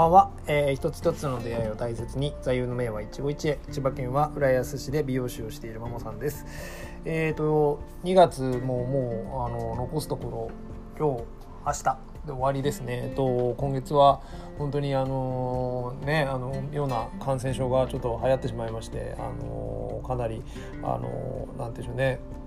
ばんは、えー、一つ一つの出会いを大切に座右の銘は一期一会。千葉県は浦安市で美容師をしているマモさんです。えーと2月ももうあの残すところ今日明日で終わりですね、えっと、今月は本当にあのねあのような感染症がちょっと流行ってしまいましてあのかなりあのなんていうんでしょうね。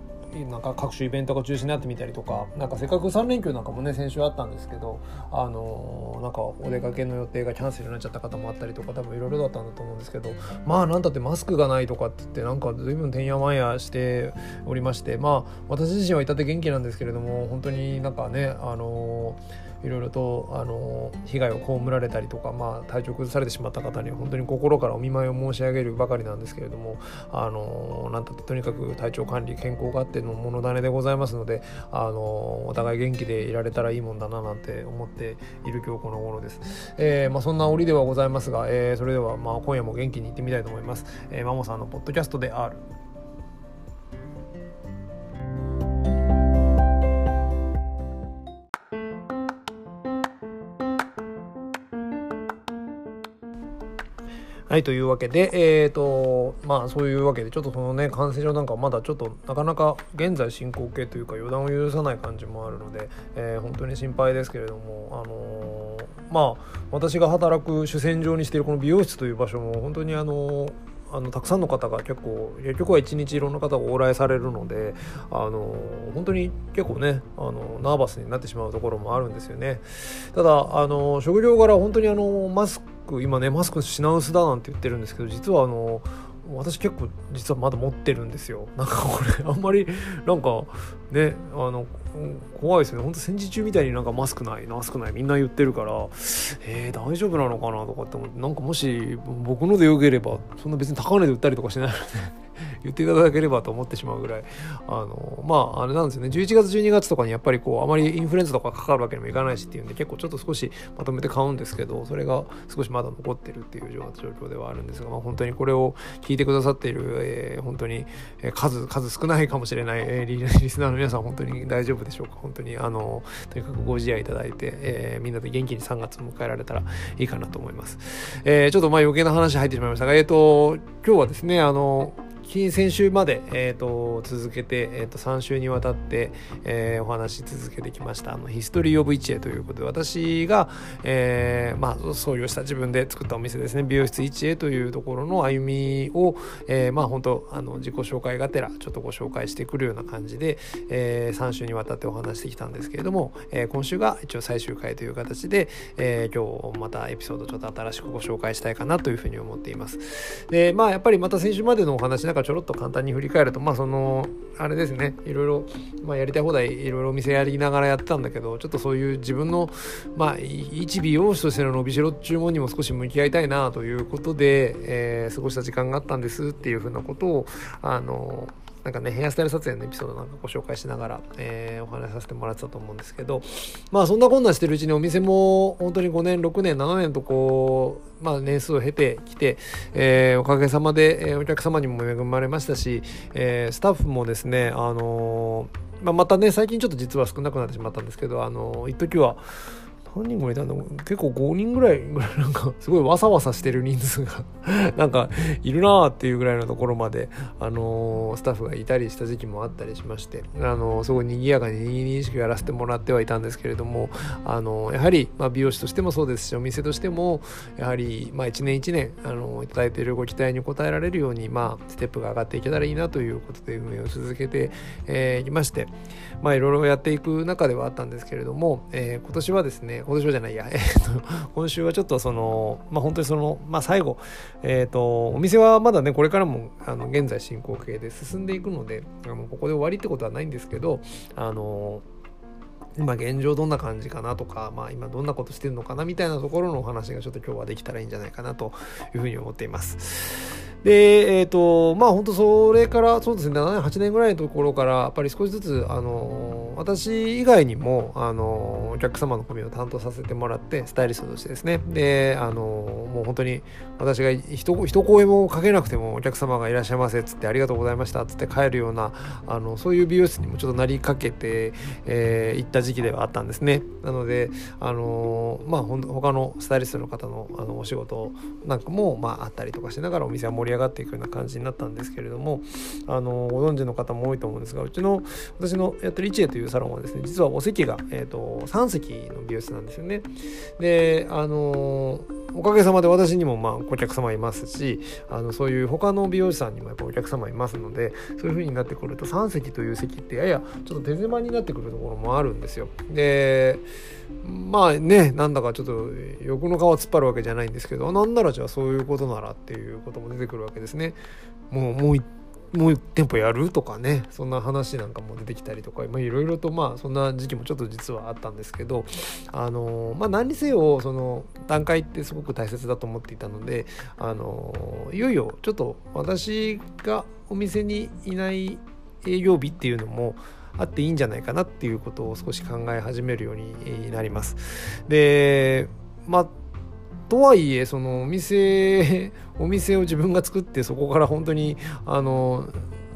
なんか各種イベントが中止になってみたりとかなんかせっかく3連休なんかもね先週あったんですけどあのなんかお出かけの予定がキャンセルになっちゃった方もあったりとか多分いろいろだったんだと思うんですけどまあなんだってマスクがないとかって言ってなんか随分てんやわんやしておりましてまあ私自身はいたって元気なんですけれども本当になんかねあのいろいろとあの被害を被られたりとか、まあ、体調崩されてしまった方に本当に心からお見舞いを申し上げるばかりなんですけれどもあのなんたってとにかく体調管理健康があってのもの種でございますのであのお互い元気でいられたらいいもんだななんて思っている今日この頃です、えーまあ、そんな折ではございますが、えー、それではまあ今夜も元気にいってみたいと思います、えー、マモさんのポッドキャストである。はいというわけでえっ、ー、とまあそういうわけでちょっとそのね感染症なんかまだちょっとなかなか現在進行形というか予断を許さない感じもあるので、えー、本当に心配ですけれどもあのー、まあ私が働く主戦場にしているこの美容室という場所も本当にあのあのたくさんの方が結構結局は一日いろんな方が往来されるのであの本当に結構ねあのナーバスになってしまうところもあるんですよね。ただあの職業柄本当にあのマスク今ねマスク品薄だなんて言ってるんですけど実はあの私結構実はまだ持ってるんですよ。なんかこれあんまりなんかねあの怖いですね。ほんと戦時中みたいになんかマスクないマスクないみんな言ってるからえー、大丈夫なのかなとかって思ってなんかもし僕のでよければそんな別に高値で売ったりとかしないので言っていただければと思ってしまうぐらい。あのまああれなんですよね。11月12月とかにやっぱりこうあまりインフルエンザとかかかるわけにもいかないしっていうんで結構ちょっと少しまとめて買うんですけどそれが少しまだ残ってるっていう状況ではあるんですが、まあ、本当にこれを聞いてくださっている、えー、本当に数数少ないかもしれない、えー、リスナーの皆さん本当に大丈夫でしょうか？本当にあのとにかくご自愛いただいて、えー、みんなで元気に3月を迎えられたらいいかなと思います、えー、ちょっとまあ余計な話入ってしまいましたがえっ、ー、と今日はですねあの先週まで、えーと、続けて、えーと、3週にわたって、えー、お話し続けてきました。あのヒストリー・オブ・イチエということで私が、えー、まあ、創業した自分で作ったお店ですね。美容室イチエというところの歩みを、えー、まあ本当あの自己紹介がてらちょっとご紹介してくるような感じで、えー、3週にわたってお話してきたんですけれども、えー、今週が一応最終回という形で、えー、今日またエピソードちょっと新しくご紹介したいかなというふうに思っています。でまあやっぱりまた先週までのお話なんちょろっと簡単に振り返るとまあそのあれですね。いろいろ、まあ、やりたい放題いろいろお店やりながらやってたんだけどちょっとそういう自分のまあ一美容師としての伸びしろ注文にも少し向き合いたいなということで、えー、過ごした時間があったんですっていうふうなことをあのなんかね、ヘアスタイル撮影のエピソードなんかご紹介しながら、えー、お話しさせてもらってたと思うんですけど、まあそんなこんなしてるうちにお店も本当に5年、6年、7年とこう、まあ年数を経てきて、えー、おかげさまで、えー、お客様にも恵まれましたし、えー、スタッフもですね、あのー、まあ、またね、最近ちょっと実は少なくなってしまったんですけど、あのー、一時は、何人もいたんだ結構5人ぐらいぐらいなんかすごいわさわさしてる人数が なんかいるなーっていうぐらいのところまで、あのー、スタッフがいたりした時期もあったりしまして、あのー、すごい賑やかににぎにしくやらせてもらってはいたんですけれども、あのー、やはり、まあ、美容師としてもそうですしお店としてもやはり、まあ、1年1年、あのいただいているご期待に応えられるように、まあ、ステップが上がっていけたらいいなということで運営を続けてい、えー、きまして、まあ、いろいろやっていく中ではあったんですけれども、えー、今年はですね今年はじゃないや、えー、と今週はちょっとその、まあ、本当にその、まあ、最後、えーと、お店はまだねこれからもあの現在進行形で進んでいくのであのここで終わりってことはないんですけどあの今現状どんな感じかなとか、まあ、今どんなことしてるのかなみたいなところのお話がちょっと今日はできたらいいんじゃないかなというふうに思っています。でえっ、ー、とまあ本当それからそうですね7年8年ぐらいのところからやっぱり少しずつあの私以外にもあのお客様の髪を担当させてもらってスタイリストとしてですねであのもう本当に私が一声もかけなくてもお客様がいらっしゃいませっつってありがとうございましたっつって帰るようなあのそういう美容室にもちょっとなりかけて、えー、行った時期ではあったんですね。なのであのまあ他のスタイリストの方のあのお仕事なんかも、まあ、あったりとかしながらお店は盛り上がっていくような感じになったんですけれどもあのご存知の方も多いと思うんですがうちの私のやってるイチエというサロンはですね実はお席が、えーと、3席の美容室なんですよね。であのおかげさまで私にもまあお客様いますしあのそういう他の美容師さんにもやっぱお客様いますのでそういう風になってくると3席という席ってややちょっと手狭になってくるところもあるんですよ。でまあねなんだかちょっと欲の皮突っ張るわけじゃないんですけどなんならじゃあそういうことならっていうことも出てくるわけですね。もうもう店舗やるとかねそんな話なんかも出てきたりとかいろいろとまあそんな時期もちょっと実はあったんですけどあのまあ何にせよその段階ってすごく大切だと思っていたのであのいよいよちょっと私がお店にいない営業日っていうのもあっていいんじゃないかなっていうことを少し考え始めるようになります。でまあとはいえそのお店お店を自分が作ってそこから本当にあの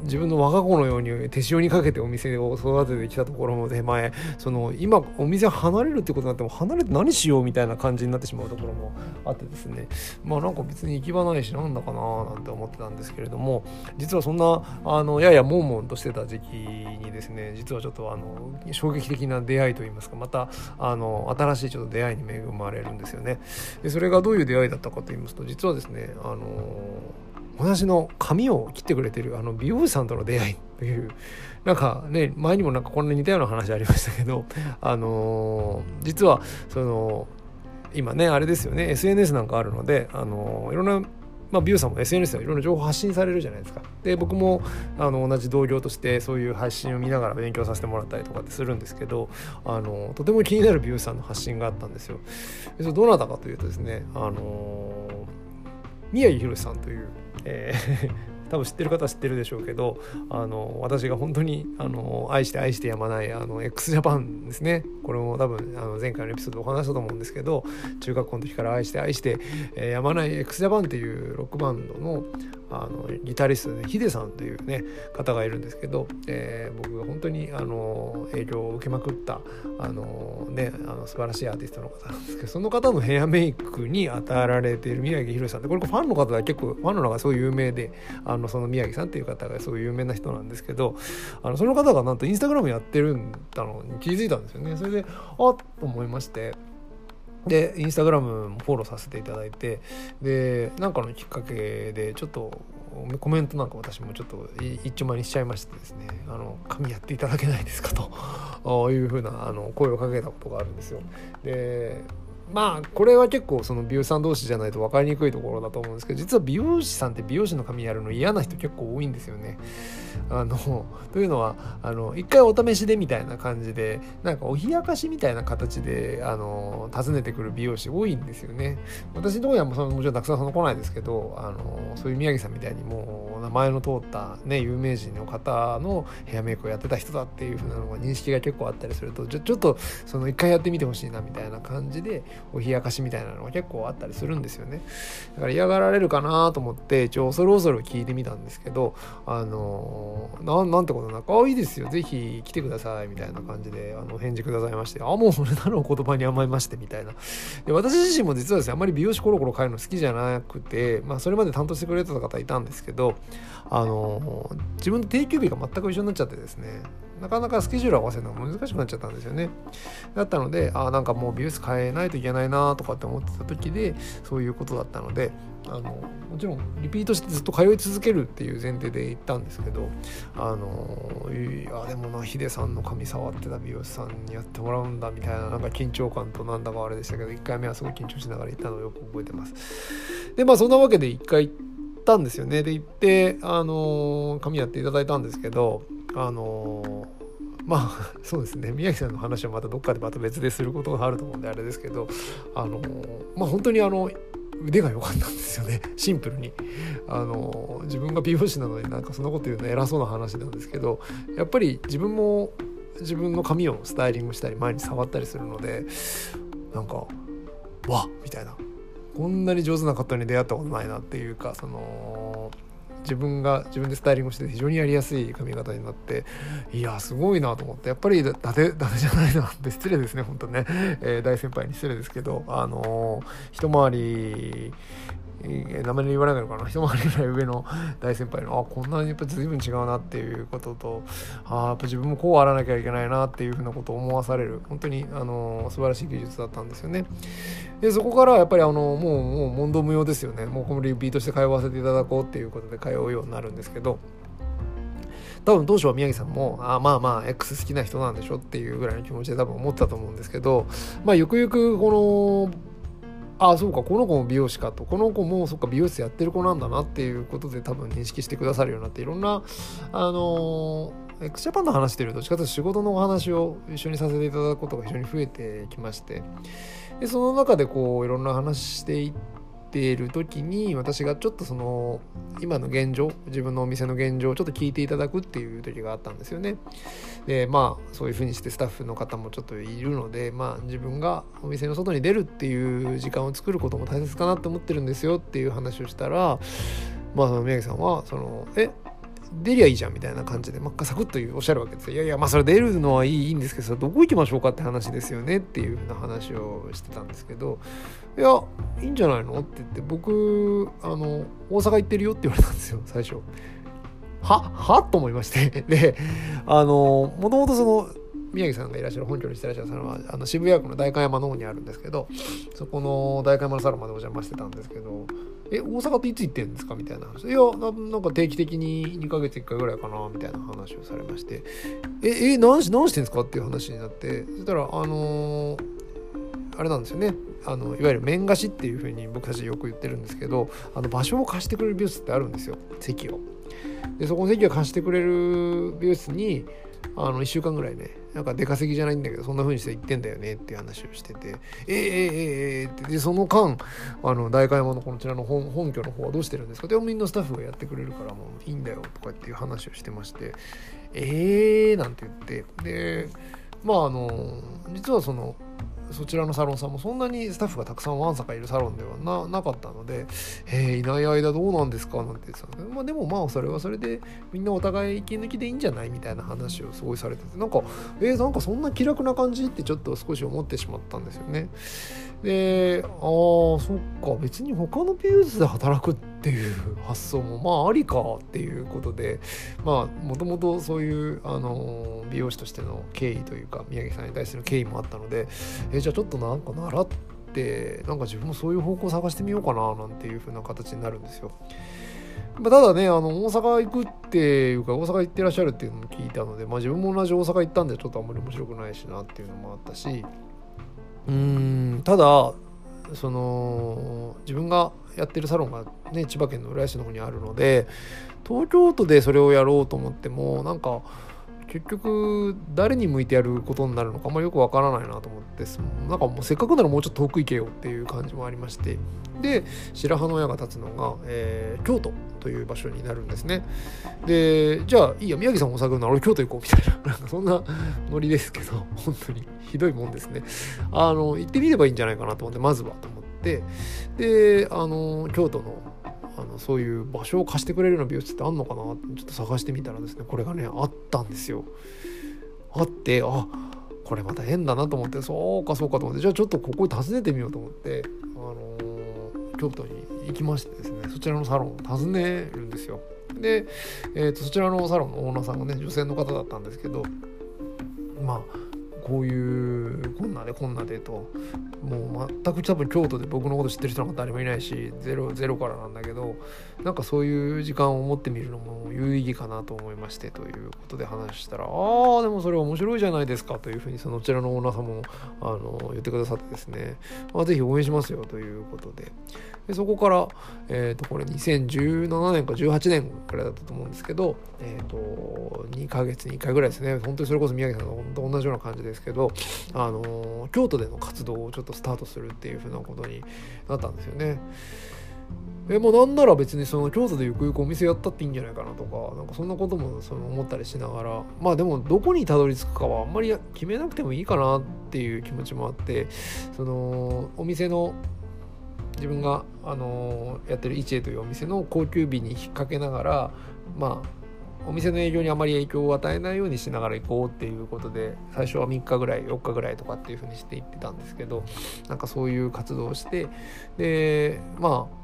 自分の我が子のように手塩にかけてお店を育ててきたところの手前その今お店離れるってことになっても離れて何しようみたいな感じになってしまうところもあってですね。まあなんか別に行き場ないしなんだかななんて思ってたんですけれども実はそんなあのやや悶々としてた時期にですね実はちょっとあの衝撃的な出会いといいますかまたあの新しいちょっと出会いに恵まれるんですよね。でそれがどういう出会いだったかと言いますと実はですねあの私の髪を切ってくれてるあの美容師さんとの出会いというなんかね前にもなんかこんな似たような話ありましたけどあのー、実はその今ねあれですよね SNS なんかあるのであのー、いろんなまあ、美容さんも SNS でいろんな情報発信されるじゃないですか。で僕もあの同じ同僚としてそういう発信を見ながら勉強させてもらったりとかってするんですけどあのとても気になる美容師さんの発信があったんですよ。でそれどなたかというとですねあの宮城宏さんというえー多分知ってる方は知ってるでしょうけどあの私が本当にあの愛して愛してやまないあの x ジャパンですね。これも多分あの前回のエピソードでお話したと思うんですけど中学校の時から愛して愛して、え、やまない x ジャパンっていうロックバンドのあのギタリストでヒデさんというね方がいるんですけど、えー、僕が本当にあの影響を受けまくったあの、ね、あの素晴らしいアーティストの方なんですけどその方のヘアメイクに与えられている宮城宏さんってこれファンの方は結構ファンの中ですごい有名であのその宮城さんっていう方がすごい有名な人なんですけどあのその方がなんとインスタグラムやってるんだのに気づいたんですよねそれであっと思いましてでインスタグラムもフォローさせていただいてでなんかのきっかけでちょっとコメントなんか私もちょっと一丁前にしちゃいましてですね「あの紙やっていただけないですか」というふうなあの声をかけたことがあるんですよ。でまあこれは結構その美容師さん同士じゃないと分かりにくいところだと思うんですけど実は美容師さんって美容師の髪やるの嫌な人結構多いんですよね。あのというのはあの一回お試しでみたいな感じでなんかお冷やかしみたいな形であの訪ねてくる美容師多いんですよね。私のところにはもそのもちろんたくさんその来ないですけどあのそういう宮城さんみたいにもう名前の通ったね有名人の方のヘアメイクをやってた人だっていうふうなのが認識が結構あったりするとちょちょっとその一回やってみてほしいなみたいな感じでお冷やかしみたいなのが結構あったりするんですよね。だから嫌がられるかなと思って一応恐る恐る聞いてみたんですけどあのななんてことなく「あいいですよぜひ来てください」みたいな感じであの返事くださいまして「あもうそれならお言葉に甘えまして」みたいな。で私自身も実はですねあんまり美容師コロコロ変えるの好きじゃなくてまあそれまで担当してくれてた方いたんですけどあの自分の定休日が全く一緒になっちゃってですねなかなかスケジュール合わせるのが難しくなっちゃったんですよね。だったので、あなんかもう美容室変えないといけないなとかって思ってた時で、そういうことだったので、あのもちろんリピートしてずっと通い続けるっていう前提で行ったんですけど、あのいや、でもな、ヒデさんの髪触ってた美容師さんにやってもらうんだみたいな、なんか緊張感となんだかあれでしたけど、1回目はすごい緊張しながら行ったのをよく覚えてます。で、まあそんなわけで1回ったんですよね。で、行って、あの髪やっていただいたんですけど、あのまあ そうですね。宮城さんの話はまたどっかでまた別ですることがあると思うんであれですけどあのまあ本当にあの腕が良かったんですよね。シンプルに。あの自分が美容師なのになんかそんなこと言うの偉そうな話なんですけどやっぱり自分も自分の髪をスタイリングしたり前に触ったりするのでなんかわっみたいな。こんなに上手な方に出会ったことないなっていうかその自分が自分でスタイリングして非常にやりやすい髪型になっていやすごいなと思ってやっぱり伊達伊達じゃないなって失礼ですね本当ね、えー、大先輩に失礼ですけどあのー、一回り名前で言わないのかな。一回りぐらい上の大先輩の あこんなにやっぱ随分違うなっていうこととあやっぱ自分もこうあらなきゃいけないなっていうふうなことを思わされる。本当にあの素晴らしい技術だったんですよね。でそこからやっぱりあのもうもう問答無用ですよね。もうこのリピートして通わせていただこうっていうことで通うようになるんですけど多分当初は宮城さんもあまあまあ X 好きな人なんでしょっていうぐらいの気持ちで多分思ったと思うんですけどまあゆくゆくこのああそうかこの子も美容師かと。この子もそっか美容室やってる子なんだなっていうことで多分認識してくださるようになっていろんなあのー、x ジャパンの話してるとどっちかというと仕事のお話を一緒にさせていただくことが非常に増えてきまして。でその中でこういろんな話していっている時に私がちょっとその今の現状自分のお店の現状をちょっと聞いていただくっていう時があったんですよね。でまあそういうふうにしてスタッフの方もちょっといるのでまあ自分がお店の外に出るっていう時間を作ることも大切かなと思ってるんですよっていう話をしたらまあその宮城さんはその「え出りゃいいじゃんみたいな感じで、まあ、サクッとおっしゃるわけですよ。いやいや、まあそれ出るのはいいいいんですけど、どこ行きましょうかって話ですよねっていうふうな話をしてたんですけど、いや、いいんじゃないのって言って、僕、あの、大阪行ってるよって言われたんですよ、最初。は？は？と思いまして。で、あの、もともとその、宮城さんがいらっしゃる本拠にしてらっしゃるサロンはあの渋谷区の代官山の方にあるんですけどそこの代官山のサロンまでお邪魔してたんですけど「え大阪っていつ行ってんですか?」みたいな話「いやなんか定期的に2ヶ月1回ぐらいかな」みたいな話をされまして「ええ何し何してんですか?」っていう話になってそしたらあのー、あれなんですよねあのいわゆる面貸しっていうふうに僕たちよく言ってるんですけどあの場所を貸してくれる美容室ってあるんですよ席を。でそこの席を貸してくれる美容室にあの1週間ぐらいねなんか出稼ぎじゃないんだけどそんな風にして行ってんだよねっていう話をしててえー、えー、えー、ってでその間あの代官山のこちらの本本拠の方はどうしてるんですか？でみんなスタッフがやってくれるからもういいんだよとかっていう話をしてましてえーなんて言ってでまああの実はそのそちらのサロンさんもそんなにスタッフがたくさんわんさかいるサロンではなかったので「え、いない間どうなんですか?」なんて言ってたんですけど、まあ、でもまあそれはそれでみんなお互い息抜きでいいんじゃないみたいな話をすごいされててなんかえー、なんかそんな気楽な感じってちょっと少し思ってしまったんですよね。でああそっか別に他の美容室で働くってていう発想もまあありかっていうことでまあもともとそういうあの美容師としての経緯というか宮城さんに対する敬意もあったのでえじゃあちょっとなんか習ってなんか自分もそういう方向探してみようかななんていう風な形になるんですよ。まあ、ただねあの大阪行くっていうか大阪行ってらっしゃるっていうのも聞いたので、まあ、自分も同じ大阪行ったんでちょっとあんまり面白くないしなっていうのもあったしうんただその自分がやってるサロンがね千葉県の浦安の方にあるので東京都でそれをやろうと思ってもなんか結局誰に向いてやることになるのかあんまよくわからないなと思ってなんかもうせっかくならもうちょっと遠く行けよっていう感じもありましてで白羽の矢が立つのが、えー、京都という場所になるんですね。でじゃあいいや宮城さんも探るなら俺京都行こうみたいな なんかそんなノリですけど本当にひどいもんですね。あの行ってみればいいんじゃないかなと思ってまずはと思ってであの京都のあのそういう場所を貸してくれるような美容室ってあんのかな？ってちょっと探してみたらですねこれがねあったんですよ。あってあこれまた変だなと思ってそうかそうかと思ってじゃあちょっとここに訪ねてみようと思って、あのー、京都に行きましてですねそちらのサロンを訪ねるんですよ。で、えーとそちらのサロンのオーナーさんがね女性の方だったんですけどまあこういうこんなでこんなでと。もう全く多分京都で僕のこと知ってる人なんか誰もいないしゼロゼロからなんだけどなんかそういう時間を持ってみるのも有意義かなと思いましてということで話したら「ああでもそれ面白いじゃないですか」というふうにそのちらのオーナーさんもあの言ってくださってですね「あぜひ応援しますよ」ということで。でそこから、えー、とこれ2017年か18年くらいだったと思うんですけど、えー、と2ヶ月に1回ぐらいですね。本当にそれこそ宮城さんの同じような感じですですけど、あの京都での活動をちょっとスタートするっていうふうなことになったんですよね。えもうなんなら別にその京都でゆくゆくお店やったっていいんじゃないかなとかなんかそんなこともその思ったりしながらまあでもどこにたどり着くかはあんまり決めなくてもいいかなっていう気持ちもあってそのお店の自分が、あのやってる一恵というお店の高級日に引っ掛けながらまあお店の営業にあまり影響を与えないようにしながら行こうっていうことで最初は3日ぐらい4日ぐらいとかっていうふうにして行ってたんですけどなんかそういう活動をしてでまあ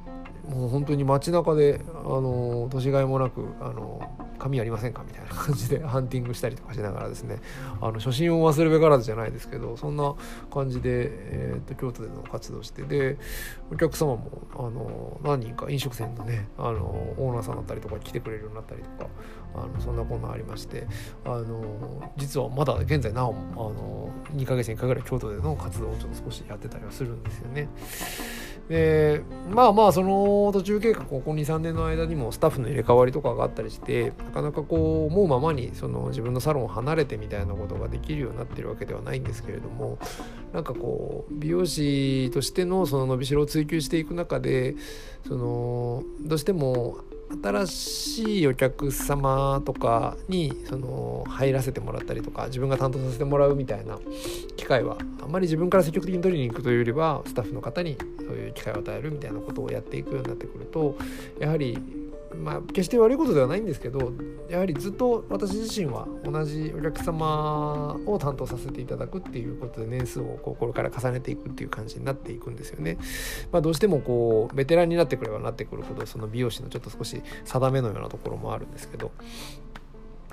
もう本当に街中であの年がいもなくあの紙ありませんかみたいな感じで ハンティングしたりとかしながらですねあの初心を忘れべからずじゃないですけどそんな感じで、えーと、京都での活動してでお客様もあの何人か飲食店のねあのオーナーさんだったりとか来てくれるようになったりとかあのそんなこんなありましてあの実はまだ現在なおあの2ヶ月に1回ぐらい京都での活動をちょっと少しやってたりはするんですよね。でまあまあその途中経過ここ23年の間にもスタッフの入れ替わりとかがあったりしてなかなかこう思うままにその自分のサロンを離れてみたいなことができるようになってるわけではないんですけれどもなんかこう美容師としてのその伸びしろを追求していく中でそのどうしても新しいお客様とかにその入らせてもらったりとか自分が担当させてもらうみたいな機会はあんまり自分から積極的に取りに行くというよりはスタッフの方にそういう機会を与えるみたいなことをやっていくようになってくるとやはりまあ、決して悪いことではないんですけどやはりずっと私自身は同じお客様を担当させていただくっていうことで年数をこうこれから重ねていくっていう感じになっていくんですよね。まあ、どうしてもこうベテランになってくればなってくるほどその美容師のちょっと少し定めのようなところもあるんですけど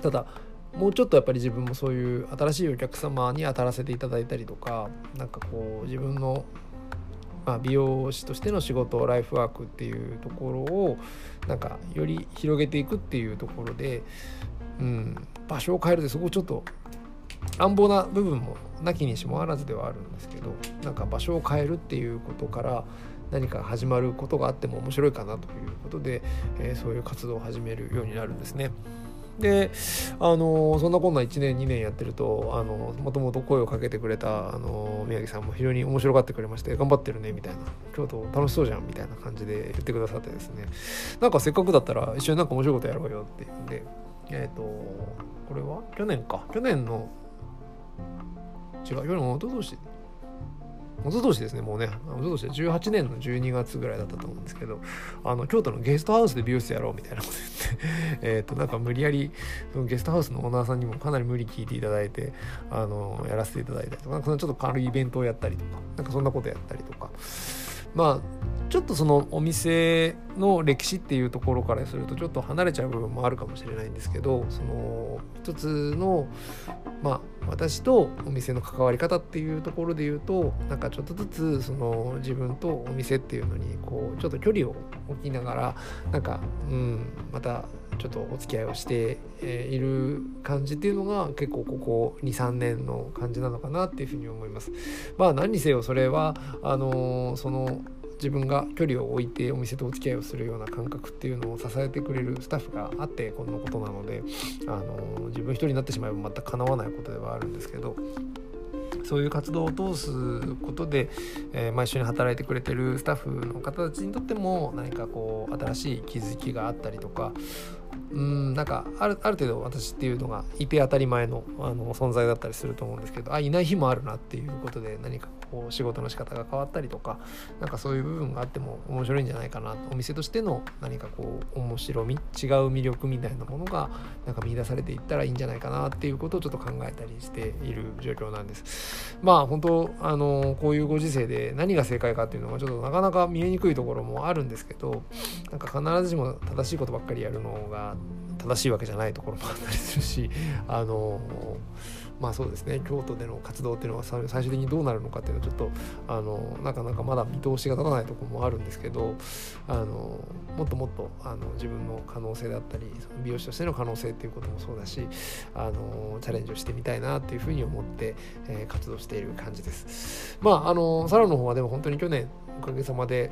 ただもうちょっとやっぱり自分もそういう新しいお客様に当たらせていただいたりとか何かこう自分のまあ、美容師としての仕事ライフワークっていうところをなんかより広げていくっていうところで、うん、場所を変えるってそこちょっと乱暴な部分もなきにしもあらずではあるんですけどなんか場所を変えるっていうことから何か始まることがあっても面白いかなということで、えー、そういう活動を始めるようになるんですね。であのそんなこんな1年2年やってるとあのもともと声をかけてくれたあの宮城さんも非常に面白がってくれまして頑張ってるねみたいな。京都楽しそうじゃんみたいな感じで言ってくださってですね。なんかせっかくだったら一緒になんか面白いことやろうよっていうんでえっ、ー、とこれは？去年か。去年の違う去年一昨年一昨年ですねもうね。一昨年18年の12月ぐらいだったと思うんですけどあの京都のゲストハウスで美容室やろうみたいなこと言って えっとなんか無理やりそのゲストハウスのオーナーさんにもかなり無理聞いていただいてあのやらせていただいたりとかなんかそのちょっと軽いイベントをやったりとかなんかそんなことやったりとか。まあちょっとそのお店の歴史っていうところからするとちょっと離れちゃう部分もあるかもしれないんですけどその一つのまあ私とお店の関わり方っていうところで言うとなんかちょっとずつその自分とお店っていうのにこうちょっと距離を置きながらなんかうんまたちょっとお付き合いをしている感じっていうのが結構ここ23年の感じなのかなっていうふうに思います。まあ何にせよそれはあのその自分が距離を置いてお店とお付き合いをするような感覚っていうのを支えてくれるスタッフがあってこんなことなのであの自分一人になってしまえば全くかなわないことではあるんですけどそういう活動を通すことで、えー、まあ、一緒に働いてくれてるスタッフの方たちにとっても何かこう新しい気づきがあったりとかうんなんかあるある程度私っていうのがいて当たり前のあの存在だったりすると思うんですけどあいない日もあるなっていうことで何かこう仕事の仕方が変わったりとかなんかそういう部分があっても面白いんじゃないかなお店としての何かこう面白み違う魅力みたいなものがなんか見出されていったらいいんじゃないかなっていうことをちょっと考えたりしている状況なんです。まあ本当あのこういうご時世で何が正解かっていうのはちょっとなかなか見えにくいところもあるんですけどなんか必ずしも正しいことばっかりやるのが正しいわけじゃないところもあったりするしあのまあそうですね京都での活動っていうのは最終的にどうなるのかっていうのはちょっとあのなかなかまだ見通しが立たないところもあるんですけどあのもっともっとあの自分の可能性だったり美容師としての可能性っていうこともそうだしあのチャレンジをしてみたいなっていうふうに思って、えー、活動している感じです。まああのサロンの方はでも本当に去年おかげさまで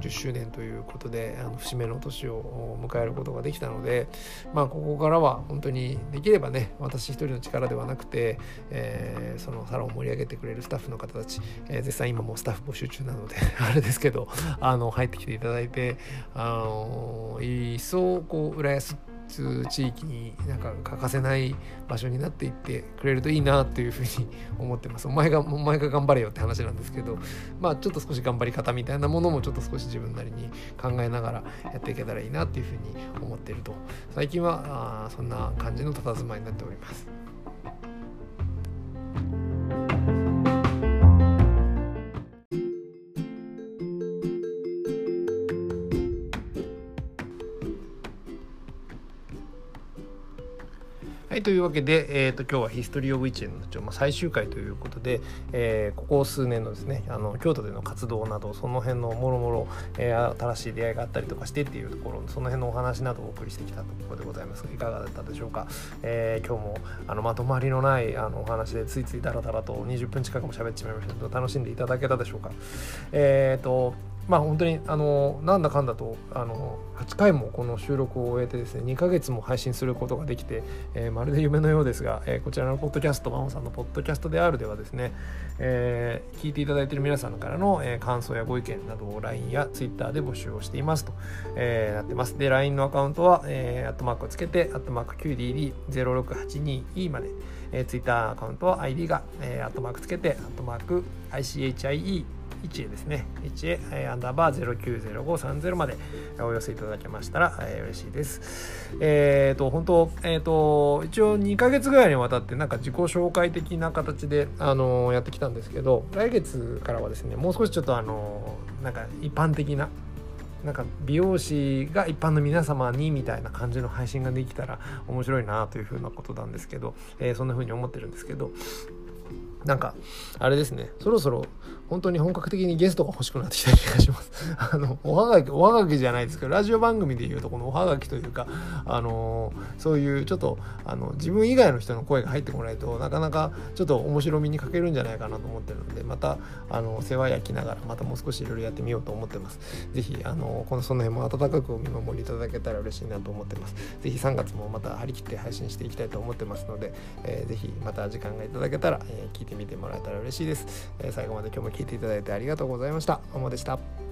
10周年ということであの節目の年を迎えることができたのでまあここからは本当にできればね私一人の力ではなくて、えー、そのサロンを盛り上げてくれるスタッフの方たち、えー、絶賛今もスタッフ募集中なので あれですけどあの入ってきていただいてあの一層こう浦安地域になんか欠かせない場所になっていってくれるといいなというふうに思ってますお前がお前が頑張れよって話なんですけどまあちょっと少し頑張り方みたいなものもちょっと少し自分なりに考えながらやっていけたらいいなっていうふうに思っていると最近はあそんな感じの佇まいになっております。い、というわけで、えーと、今日は「ヒストリー・オブ・イチェンの」ま、最終回ということで、えー、ここ数年のですねあの京都での活動などその辺のもろもろ、え新しい出会いがあったりとかしてっていうところその辺のお話などをお送りしてきたところでございますがいかがだったでしょうか、えー、今日もあのまとまりのないあのお話でついついダラダラと20分近くも喋ってしまいましたけど楽しんでいただけたでしょうか？えっ、ー、とまあ本当にあのなんだかんだとあの8回もこの収録を終えてですね2ヶ月も配信することができて、えー、まるで夢のようですが、えー、こちらのポッドキャストマモさんのポッドキャストであるではですね、えー、聞いていただいている皆さんからの、え感想やご意見などを LINE や Twitter で募集をしていますと、えなってます。で LINE のアカウントは、え、アットマークをつけてアットマーク QDD0682E まで、えー、Twitter アカウントは ID が、え、アットマークつけてアットマーク ICHIE 1へですね。1へ、えー、アンダーバー090530までお寄せいただけましたら、えー、嬉しいです。えっ、ー、と本当えっ、ー、と一応2ヶ月ぐらいにわたってなんか自己紹介的な形であの、やってきたんですけど来月からはですねもう少しちょっとあのなんか一般的ななんか美容師が一般の皆様にみたいな感じの配信ができたら面白いなというふうなことなんですけど、えー、そんなふうに思ってるんですけどなんかあれですねそろそろ本当に本格的にゲストが欲しくなってきた気がします。あの、おはがき、おはがきじゃないですけど、ラジオ番組でいうとこのおはがきというか、あのそういうちょっと、あの、自分以外の人の声が入ってこないとなかなかちょっと面白みに欠けるんじゃないかなと思ってるので、また、あの、世話焼きながら、またもう少しいろいろやってみようと思ってます。是非あの、この、その辺も温かくお見守りいただけたら嬉しいなと思ってます。是非3月もまた張り切って配信していきたいと思ってますので、えー、ぜまた時間がいただけたら、えー、聞いてみてもらえたら嬉しいです。え、最後まで今日も聞いていただいてありがとうございました。ももでした。